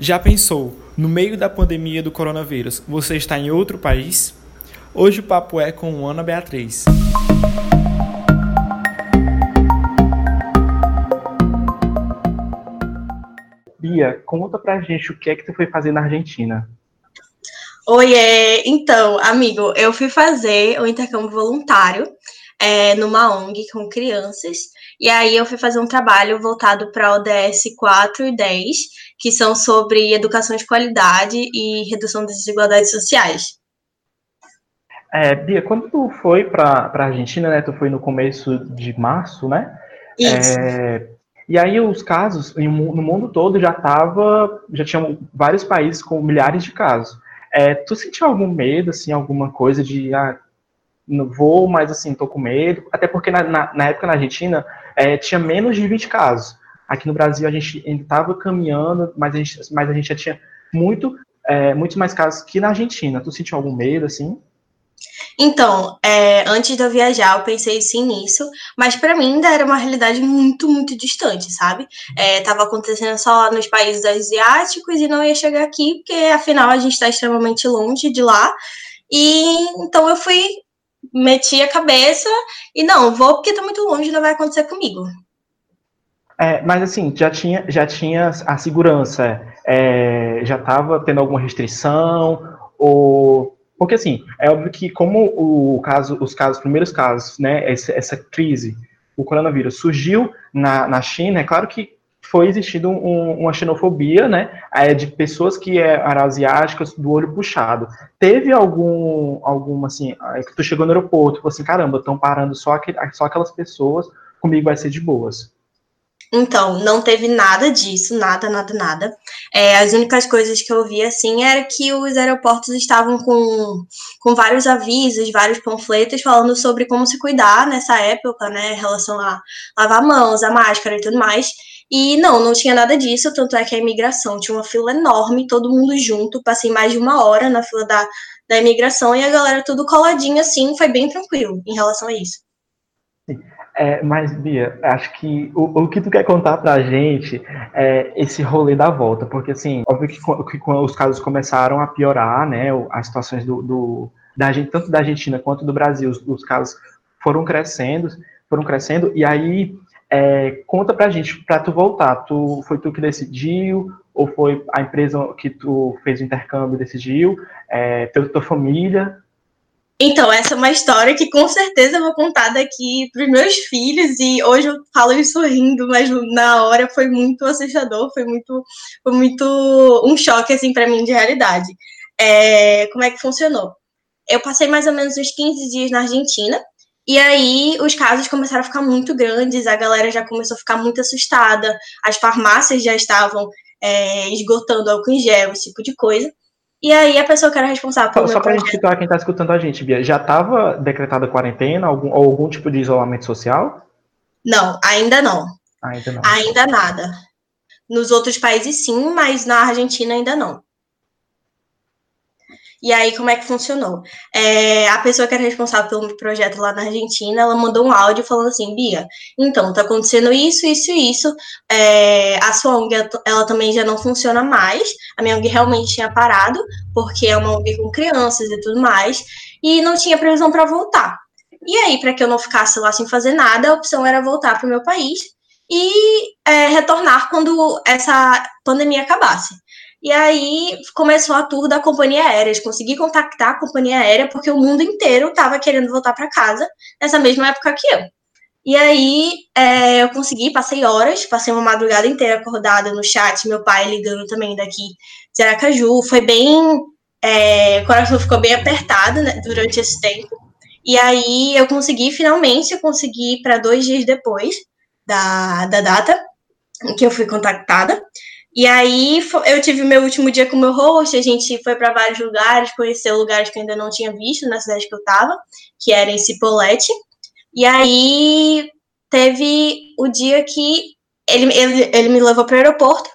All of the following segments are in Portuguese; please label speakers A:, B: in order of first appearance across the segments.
A: Já pensou, no meio da pandemia do coronavírus, você está em outro país? Hoje o papo é com Ana Beatriz. Bia, conta pra gente o que é que tu foi fazer na Argentina.
B: Oi, é... então, amigo, eu fui fazer o intercâmbio voluntário é, numa ONG com crianças, e aí eu fui fazer um trabalho voltado para ODS 4 e 10, que são sobre educação de qualidade e redução das desigualdades sociais.
A: É, Bia, quando tu foi para a Argentina, né, tu foi no começo de março, né?
B: Isso.
A: É, e aí os casos no mundo todo já tava, já tinham vários países com milhares de casos. É, tu sentiu algum medo, assim, alguma coisa de, ah, não vou, mas assim, tô com medo? Até porque na, na, na época na Argentina é, tinha menos de 20 casos. Aqui no Brasil a gente estava caminhando, mas a gente, mas a gente já tinha muito, é, muitos mais casos que na Argentina. Tu sentiu algum medo, assim?
B: Então, é, antes de eu viajar, eu pensei sim nisso, mas para mim ainda era uma realidade muito, muito distante, sabe? Estava é, acontecendo só nos países asiáticos e não ia chegar aqui, porque afinal a gente está extremamente longe de lá. E então eu fui, meti a cabeça e não, vou porque está muito longe, não vai acontecer comigo.
A: É, mas assim, já tinha, já tinha a segurança, é, já estava tendo alguma restrição, ou porque, assim, é óbvio que como o caso, os casos, os primeiros casos, né, essa, essa crise, o coronavírus surgiu na, na China, é claro que foi existindo um, uma xenofobia, né, é, de pessoas que eram asiáticas do olho puxado. Teve algum, alguma, assim, que tu chegou no aeroporto, falou assim, caramba, estão parando só, aquele, só aquelas pessoas, comigo vai ser de boas.
B: Então, não teve nada disso, nada, nada, nada. É, as únicas coisas que eu vi, assim, era que os aeroportos estavam com, com vários avisos, vários panfletos falando sobre como se cuidar nessa época, né, em relação a lavar mãos, a máscara e tudo mais. E não, não tinha nada disso, tanto é que a imigração tinha uma fila enorme, todo mundo junto, passei mais de uma hora na fila da, da imigração e a galera tudo coladinho assim, foi bem tranquilo em relação a isso.
A: É, mas, Bia, acho que o, o que tu quer contar pra gente é esse rolê da volta, porque, assim, óbvio que, que quando os casos começaram a piorar, né, as situações do, do da, tanto da Argentina quanto do Brasil, os, os casos foram crescendo, foram crescendo, e aí, é, conta pra gente, pra tu voltar, tu, foi tu que decidiu, ou foi a empresa que tu fez o intercâmbio decidiu, é, tua, tua família,
B: então, essa é uma história que com certeza eu vou contar daqui para os meus filhos, e hoje eu falo isso sorrindo, mas na hora foi muito assustador, foi muito, foi muito um choque assim para mim de realidade. É, como é que funcionou? Eu passei mais ou menos uns 15 dias na Argentina, e aí os casos começaram a ficar muito grandes, a galera já começou a ficar muito assustada, as farmácias já estavam é, esgotando álcool em gel, esse tipo de coisa. E aí a pessoa que era responsável
A: pelo. Só, só para a gente situar quem está escutando a gente, Bia, já estava decretada quarentena algum, ou algum tipo de isolamento social?
B: Não, ainda não.
A: Ainda não.
B: Ainda nada. Nos outros países sim, mas na Argentina ainda não. E aí, como é que funcionou? É, a pessoa que era responsável pelo projeto lá na Argentina, ela mandou um áudio falando assim, Bia, então, tá acontecendo isso, isso e isso, é, a sua ONG, ela também já não funciona mais, a minha ONG realmente tinha parado, porque é uma ONG com crianças e tudo mais, e não tinha previsão para voltar. E aí, para que eu não ficasse lá sem fazer nada, a opção era voltar para o meu país e é, retornar quando essa pandemia acabasse. E aí começou a tour da companhia aérea. Eu consegui contactar a companhia aérea porque o mundo inteiro estava querendo voltar para casa nessa mesma época que eu. E aí é, eu consegui, passei horas, passei uma madrugada inteira acordada no chat, meu pai ligando também daqui de Aracaju. Foi bem. É, o coração ficou bem apertado né, durante esse tempo. E aí eu consegui, finalmente, eu consegui para dois dias depois da, da data em que eu fui contactada. E aí eu tive meu último dia com meu host, a gente foi para vários lugares, conheceu lugares que eu ainda não tinha visto na cidade que eu estava, que era em Cipolletti. E aí teve o dia que ele, ele, ele me levou para o aeroporto,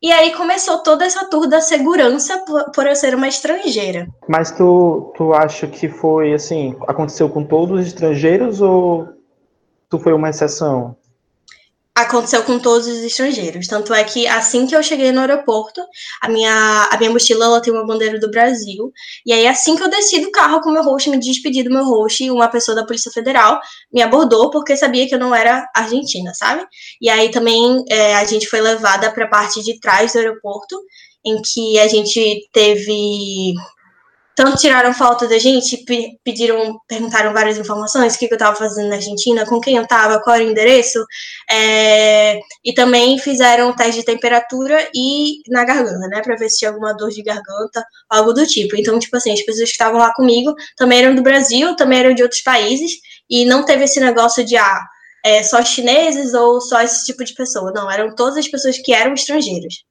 B: e aí começou toda essa tour da segurança por, eu ser uma estrangeira.
A: Mas tu, tu acha que foi assim, aconteceu com todos os estrangeiros ou tu foi uma exceção?
B: Aconteceu com todos os estrangeiros. Tanto é que assim que eu cheguei no aeroporto, a minha, a minha mochila ela tem uma bandeira do Brasil. E aí, assim que eu desci do carro com meu host, me despedi do meu host, uma pessoa da Polícia Federal me abordou porque sabia que eu não era argentina, sabe? E aí também é, a gente foi levada para a parte de trás do aeroporto, em que a gente teve tanto tiraram foto da gente, pediram, perguntaram várias informações, o que, eu estava fazendo na Argentina, com quem eu estava, qual era o endereço, é, e também fizeram teste de temperatura e na garganta, né, para ver se tinha alguma dor de garganta, algo do tipo. Então, tipo assim, as pessoas que estavam lá comigo também eram do Brasil, também eram de outros países, e não teve esse negócio de, ah, é, só chineses ou só esse tipo de pessoa. Não, eram todas as pessoas que eram estrangeiras.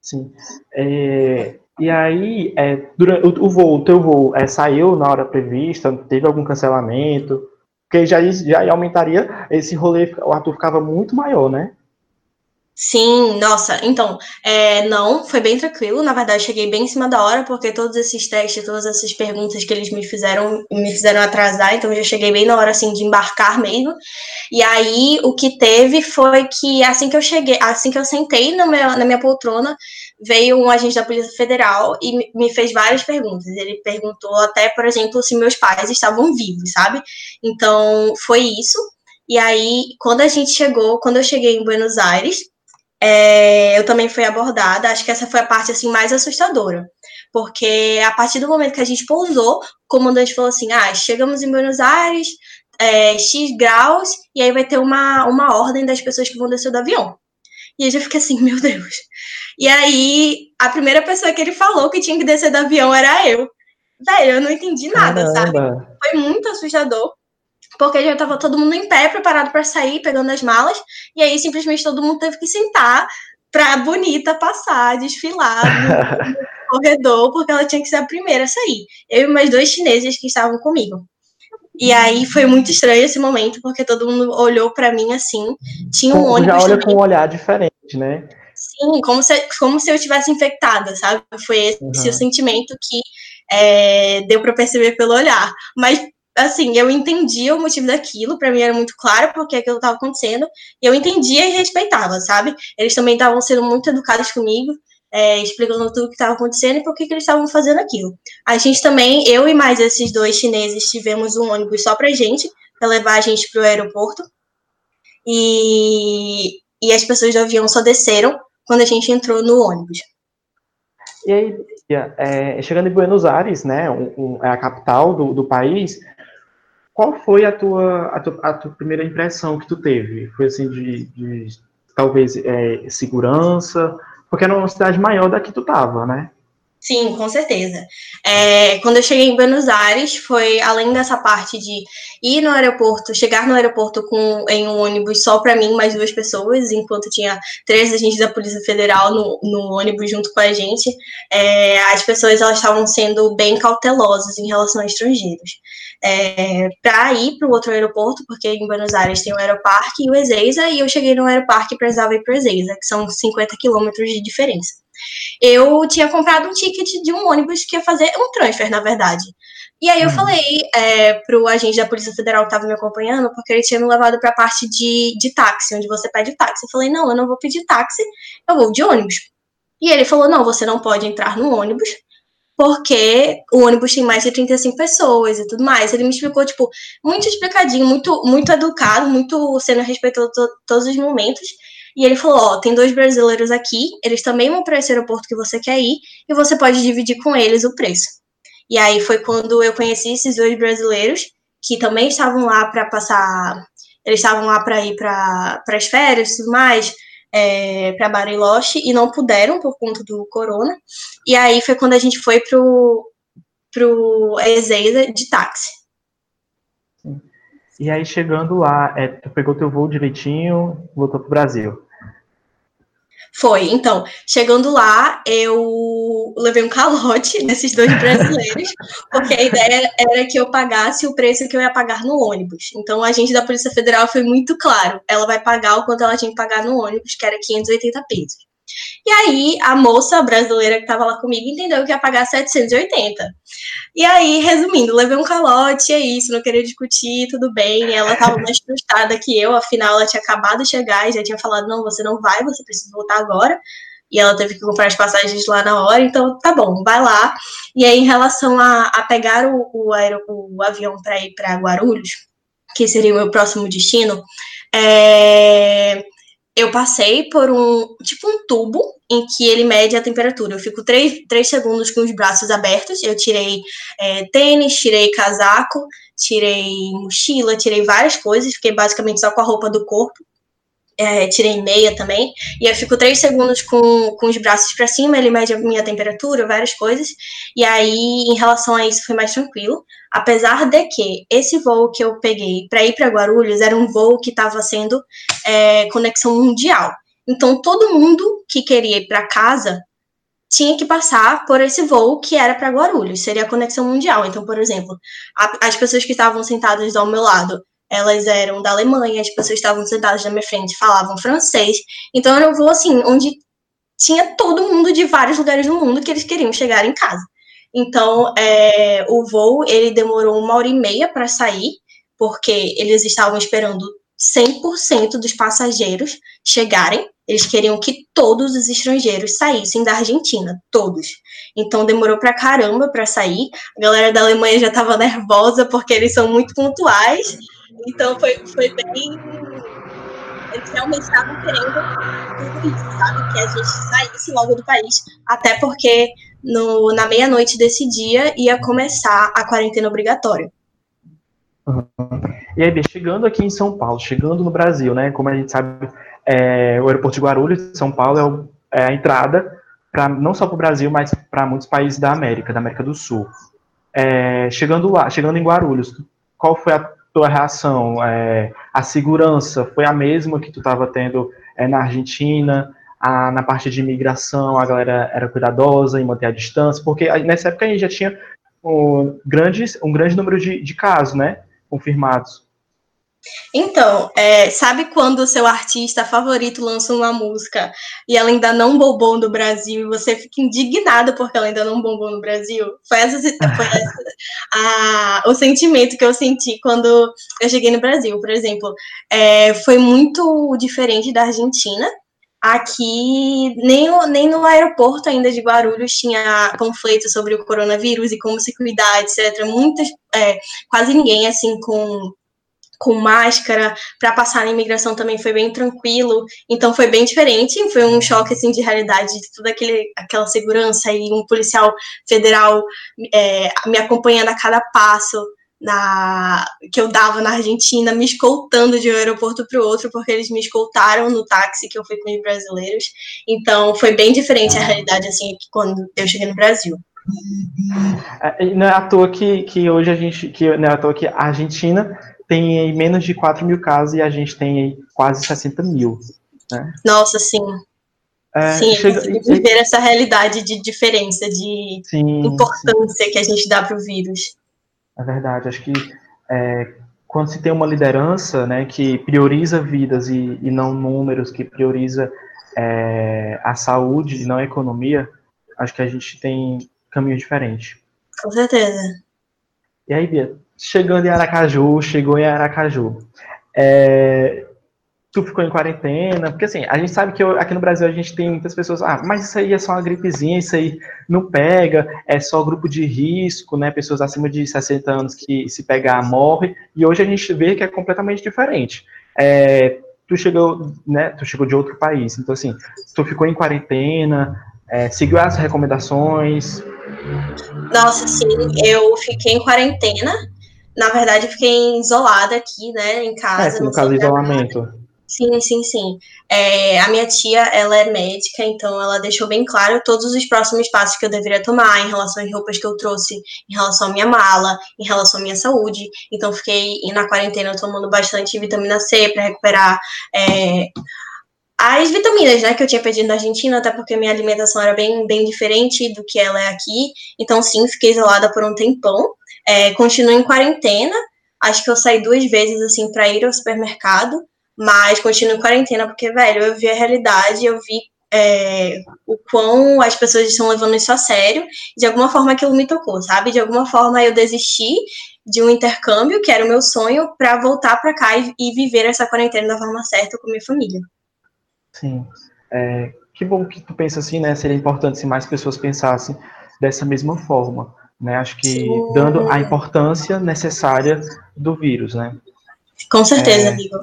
A: Sim. É, e aí, é, durante, o, o voo, o teu voo é, saiu na hora prevista? Teve algum cancelamento? Porque já, já aumentaria esse rolê, o Arthur ficava muito maior, né?
B: Sim, nossa, então, é, não, foi bem tranquilo, na verdade cheguei bem em cima da hora, porque todos esses testes, todas essas perguntas que eles me fizeram, me fizeram atrasar, então eu já cheguei bem na hora, assim, de embarcar mesmo, e aí o que teve foi que assim que eu cheguei, assim que eu sentei no meu, na minha poltrona, veio um agente da Polícia Federal e me fez várias perguntas. Ele perguntou até, por exemplo, se meus pais estavam vivos, sabe? Então, foi isso. E aí, quando a gente chegou, quando eu cheguei em Buenos Aires, é, eu também fui abordada. Acho que essa foi a parte assim mais assustadora, porque a partir do momento que a gente pousou, o comandante falou assim: "Ah, chegamos em Buenos Aires, é, x graus e aí vai ter uma, uma ordem das pessoas que vão descer do avião". E eu já fiquei assim, meu Deus. E aí, a primeira pessoa que ele falou que tinha que descer do avião era eu. Velho, eu não entendi nada, Caramba. sabe? Foi muito assustador. Porque já tava todo mundo em pé, preparado para sair, pegando as malas. E aí, simplesmente, todo mundo teve que sentar pra bonita passar, desfilar no, corredor, porque ela tinha que ser a primeira a sair. Eu e mais dois chineses que estavam comigo. E aí foi muito estranho esse momento, porque todo mundo olhou para mim assim. Tinha um ônibus.
A: Já olha também. com um olhar diferente, né?
B: Sim, como se, como se eu tivesse infectada, sabe? Foi esse uhum. o sentimento que é, deu para perceber pelo olhar. Mas, assim, eu entendia o motivo daquilo, para mim era muito claro porque aquilo estava acontecendo, e eu entendia e respeitava, sabe? Eles também estavam sendo muito educados comigo, é, explicando tudo o que estava acontecendo e por que, que eles estavam fazendo aquilo. A gente também, eu e mais esses dois chineses, tivemos um ônibus só pra gente, para levar a gente para o aeroporto. E, e as pessoas do avião só desceram quando a gente entrou no ônibus.
A: E aí, é, chegando em Buenos Aires, né, um, um, é a capital do, do país, qual foi a tua, a tua, a, tua, primeira impressão que tu teve? Foi assim de, de talvez é, segurança, porque era uma cidade maior da que tu tava, né?
B: Sim, com certeza. É, quando eu cheguei em Buenos Aires, foi além dessa parte de ir no aeroporto, chegar no aeroporto com, em um ônibus só para mim, mais duas pessoas, enquanto tinha três agentes da Polícia Federal no, no ônibus junto com a gente, é, as pessoas elas estavam sendo bem cautelosas em relação a estrangeiros. É, para ir para o outro aeroporto, porque em Buenos Aires tem o Aeroparque e o Ezeiza, e eu cheguei no Aeroparque e precisava ir para o Ezeiza, que são 50 quilômetros de diferença eu tinha comprado um ticket de um ônibus que ia fazer um transfer, na verdade. E aí eu uhum. falei é, pro agente da Polícia Federal que estava me acompanhando, porque ele tinha me levado para a parte de, de táxi, onde você pede táxi. Eu falei, não, eu não vou pedir táxi, eu vou de ônibus. E ele falou, não, você não pode entrar no ônibus, porque o ônibus tem mais de 35 pessoas e tudo mais. Ele me explicou, tipo, muito explicadinho, muito, muito educado, muito sendo respeitoso todos os momentos. E ele falou: Ó, tem dois brasileiros aqui, eles também vão para esse aeroporto que você quer ir, e você pode dividir com eles o preço. E aí foi quando eu conheci esses dois brasileiros, que também estavam lá para passar, eles estavam lá para ir para as férias e tudo mais, é, para Bariloche, e não puderam por conta do corona. E aí foi quando a gente foi pro, pro Ezeiza de táxi.
A: E aí, chegando lá, é, tu pegou teu voo direitinho, voltou pro Brasil.
B: Foi, então, chegando lá, eu levei um calote desses dois brasileiros, porque a ideia era que eu pagasse o preço que eu ia pagar no ônibus. Então, a gente da Polícia Federal foi muito claro, ela vai pagar o quanto ela tinha que pagar no ônibus, que era 580 pesos. E aí a moça brasileira que estava lá comigo entendeu que ia pagar 780. E aí, resumindo, levei um calote, é isso, não queria discutir, tudo bem. Ela estava mais frustrada que eu, afinal ela tinha acabado de chegar e já tinha falado: não, você não vai, você precisa voltar agora e ela teve que comprar as passagens lá na hora, então tá bom, vai lá. E aí, em relação a, a pegar o, o, aer, o avião para ir para Guarulhos, que seria o meu próximo destino, é, eu passei por um tipo um tubo em que ele mede a temperatura. Eu fico três, três segundos com os braços abertos. Eu tirei é, tênis, tirei casaco, tirei mochila, tirei várias coisas, fiquei basicamente só com a roupa do corpo é, tirei meia também, e eu fico três segundos com, com os braços para cima, ele mede a minha temperatura, várias coisas, e aí em relação a isso foi mais tranquilo, apesar de que esse voo que eu peguei para ir para Guarulhos era um voo que estava sendo é, conexão mundial, então todo mundo que queria ir para casa tinha que passar por esse voo que era para Guarulhos, seria a conexão mundial. Então, por exemplo, a, as pessoas que estavam sentadas ao meu lado elas eram da Alemanha, as pessoas estavam sentadas na minha frente, falavam francês. Então era um voo assim, onde tinha todo mundo de vários lugares do mundo que eles queriam chegar em casa. Então, é, o voo ele demorou uma hora e meia para sair, porque eles estavam esperando 100% dos passageiros chegarem. Eles queriam que todos os estrangeiros saíssem da Argentina, todos. Então demorou pra caramba para sair. A galera da Alemanha já estava nervosa porque eles são muito pontuais então foi, foi bem. Eles realmente estavam querendo tudo isso, sabe? Que a gente saísse logo do país. Até porque no, na meia-noite desse dia ia começar a quarentena obrigatória.
A: Uhum. E aí, chegando aqui em São Paulo, chegando no Brasil, né? Como a gente sabe, é, o aeroporto de Guarulhos, São Paulo, é, o, é a entrada para não só para o Brasil, mas para muitos países da América, da América do Sul. É, chegando lá, chegando em Guarulhos, qual foi a tua reação? É, a segurança foi a mesma que tu estava tendo é, na Argentina? A, na parte de imigração, a galera era cuidadosa em manter a distância? Porque nessa época a gente já tinha um, grandes, um grande número de, de casos, né? Confirmados.
B: Então, é, sabe quando o seu artista favorito lança uma música e ela ainda não bombou no Brasil e você fica indignado porque ela ainda não bombou no Brasil? Foi, essa, foi essa, a, o sentimento que eu senti quando eu cheguei no Brasil. Por exemplo, é, foi muito diferente da Argentina. Aqui, nem, nem no aeroporto ainda de Guarulhos tinha conflito sobre o coronavírus e como se cuidar, etc. Muitas, é, quase ninguém, assim, com com máscara, para passar na imigração também foi bem tranquilo, então foi bem diferente, foi um choque assim de realidade de toda aquele, aquela segurança e um policial federal é, me acompanhando a cada passo na que eu dava na Argentina, me escoltando de um aeroporto para o outro, porque eles me escoltaram no táxi que eu fui com os brasileiros, então foi bem diferente a realidade assim quando eu cheguei no Brasil.
A: É, não é à toa que, que hoje a gente, que não é à toa que a Argentina tem menos de 4 mil casos e a gente tem quase 60 mil. Né?
B: Nossa, sim. É, sim, chega, viver essa realidade de diferença, de sim, importância sim. que a gente dá para o vírus.
A: É verdade, acho que é, quando se tem uma liderança né, que prioriza vidas e, e não números, que prioriza é, a saúde e não a economia, acho que a gente tem caminho diferente.
B: Com certeza.
A: E aí, Bia, chegando em Aracaju, chegou em Aracaju. É, tu ficou em quarentena, porque assim, a gente sabe que aqui no Brasil a gente tem muitas pessoas, ah, mas isso aí é só uma gripezinha, isso aí não pega, é só grupo de risco, né, pessoas acima de 60 anos que se pegar morre, e hoje a gente vê que é completamente diferente. É, tu chegou, né, tu chegou de outro país, então assim, tu ficou em quarentena, é, seguiu as recomendações?
B: Nossa, sim, eu fiquei em quarentena, na verdade, fiquei isolada aqui, né, em casa.
A: É, no caso, isolamento.
B: Sim, sim, sim. É, a minha tia, ela é médica, então ela deixou bem claro todos os próximos passos que eu deveria tomar em relação às roupas que eu trouxe, em relação à minha mala, em relação à minha saúde. Então, fiquei na quarentena tomando bastante vitamina C para recuperar é, as vitaminas, né, que eu tinha perdido na Argentina, até porque minha alimentação era bem, bem diferente do que ela é aqui. Então, sim, fiquei isolada por um tempão. É, continuo em quarentena. Acho que eu saí duas vezes, assim, para ir ao supermercado. Mas continuo em quarentena porque, velho, eu vi a realidade, eu vi é, o quão as pessoas estão levando isso a sério. De alguma forma aquilo me tocou, sabe? De alguma forma eu desisti de um intercâmbio, que era o meu sonho, para voltar para cá e, e, viver essa quarentena da forma certa com minha família.
A: Sim. É, que bom que tu pensa assim, né? Seria importante se mais pessoas pensassem dessa mesma forma, né? Acho que Sim. dando a importância necessária do vírus, né?
B: Com certeza, é, amigo.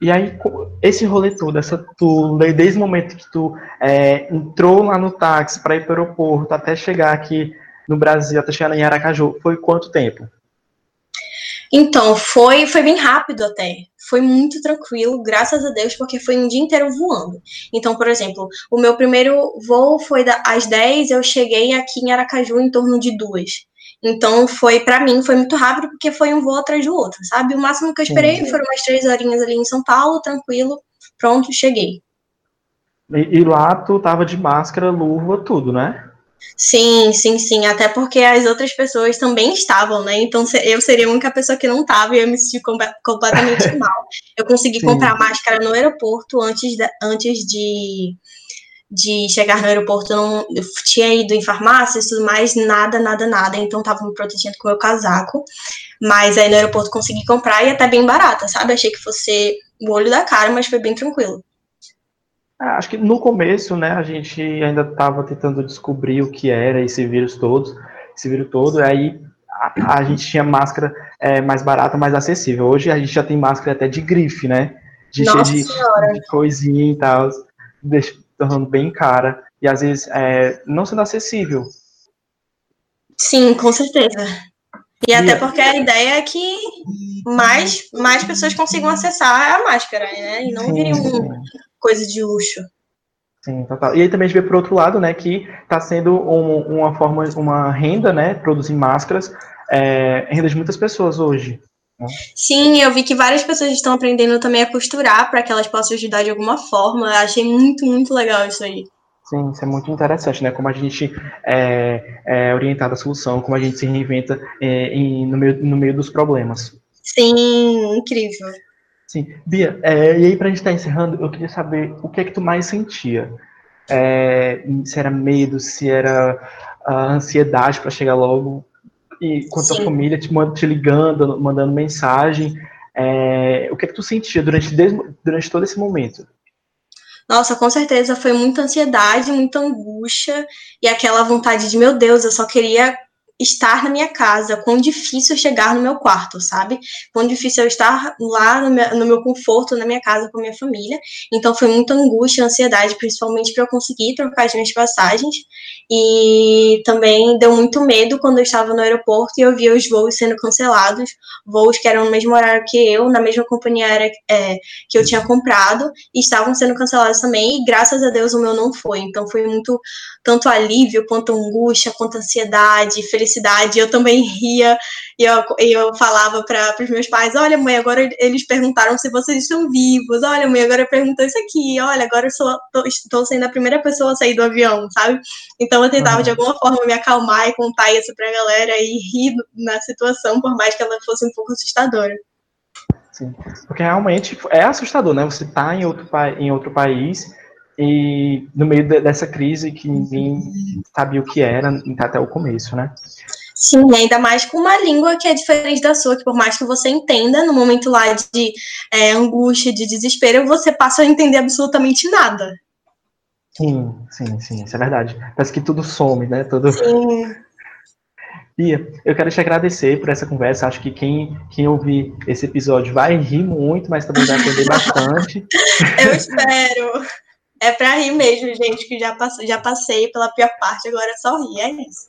A: E aí, esse rolê todo, essa tu, desde o momento que tu é, entrou lá no táxi para ir para o aeroporto, até chegar aqui no Brasil, até chegar em Aracaju, foi quanto tempo?
B: Então, foi, foi bem rápido até. Foi muito tranquilo, graças a Deus, porque foi um dia inteiro voando. Então, por exemplo, o meu primeiro voo foi da, às 10, eu cheguei aqui em Aracaju em torno de duas. Então, foi para mim, foi muito rápido, porque foi um voo atrás do outro, sabe? O máximo que eu esperei foram umas três horinhas ali em São Paulo, tranquilo, pronto, cheguei.
A: E, e lá tu tava de máscara, luva, tudo, né?
B: Sim, sim, sim. Até porque as outras pessoas também estavam, né? Então eu seria a única pessoa que não estava e eu me senti completamente mal. Eu consegui sim. comprar máscara no aeroporto antes de, antes de, de chegar no aeroporto. Eu, não, eu tinha ido em farmácia e tudo mais, nada, nada, nada. Então tava me protegendo com o meu casaco. Mas aí no aeroporto consegui comprar e até bem barata, sabe? Achei que fosse o olho da cara, mas foi bem tranquilo.
A: É, acho que no começo, né, a gente ainda estava tentando descobrir o que era esse vírus todo, esse vírus todo, e aí a, a gente tinha máscara é, mais barata, mais acessível. Hoje a gente já tem máscara até de grife, né? De
B: de,
A: de, coisinha e tal, tornando bem cara, e às vezes é, não sendo acessível.
B: Sim, com certeza. E, e até porque a ideia é que mais, mais pessoas consigam acessar a máscara, né? E não vire um, coisa de luxo.
A: Sim, total. E aí também a gente vê por outro lado, né, que está sendo um, uma forma, uma renda, né, produzir máscaras, é, renda de muitas pessoas hoje. Né?
B: Sim, eu vi que várias pessoas estão aprendendo também a costurar para que elas possam ajudar de alguma forma. achei muito, muito legal isso aí.
A: Sim, isso é muito interessante, né? Como a gente é, é orientado à solução, como a gente se reinventa é, em, no, meio, no meio dos problemas.
B: Sim, incrível.
A: Sim. Bia, é, e aí pra gente estar tá encerrando, eu queria saber o que é que tu mais sentia. É, se era medo, se era a ansiedade para chegar logo, e com a tua família te, te ligando, mandando mensagem. É, o que é que tu sentia durante, durante todo esse momento?
B: Nossa, com certeza foi muita ansiedade, muita angústia e aquela vontade de, meu Deus, eu só queria estar na minha casa, quão difícil chegar no meu quarto, sabe? Quão difícil eu estar lá no meu, no meu conforto, na minha casa com a minha família. Então foi muita angústia, ansiedade, principalmente para eu conseguir trocar as minhas passagens. E também deu muito medo quando eu estava no aeroporto e eu via os voos sendo cancelados, voos que eram no mesmo horário que eu, na mesma companhia aérea é, que eu tinha comprado, e estavam sendo cancelados também, e graças a Deus o meu não foi. Então foi muito tanto alívio, quanto angústia, quanto ansiedade, felicidade. Eu também ria e eu, eu falava para os meus pais: Olha, mãe, agora eles perguntaram se vocês estão vivos. Olha, mãe, agora perguntou isso aqui. Olha, agora eu sou, tô, estou sendo a primeira pessoa a sair do avião, sabe? Então eu tentava uhum. de alguma forma me acalmar e contar isso para a galera e rir na situação, por mais que ela fosse um pouco assustadora.
A: Sim, porque realmente é assustador, né? Você tá em outro, em outro país e no meio de, dessa crise que ninguém sabia o que era até o começo, né?
B: Sim, ainda mais com uma língua que é diferente da sua, que por mais que você entenda, no momento lá de é, angústia, de desespero, você passa a entender absolutamente nada.
A: Sim, sim, sim, isso é verdade. Parece que tudo some, né? Tudo...
B: Sim.
A: Bia, eu quero te agradecer por essa conversa. Acho que quem, quem ouvir esse episódio vai rir muito, mas também vai aprender bastante.
B: eu espero. É pra rir mesmo, gente, que já, passei, já passei pela pior parte, agora é só rir, é isso.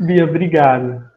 A: Bia, obrigado.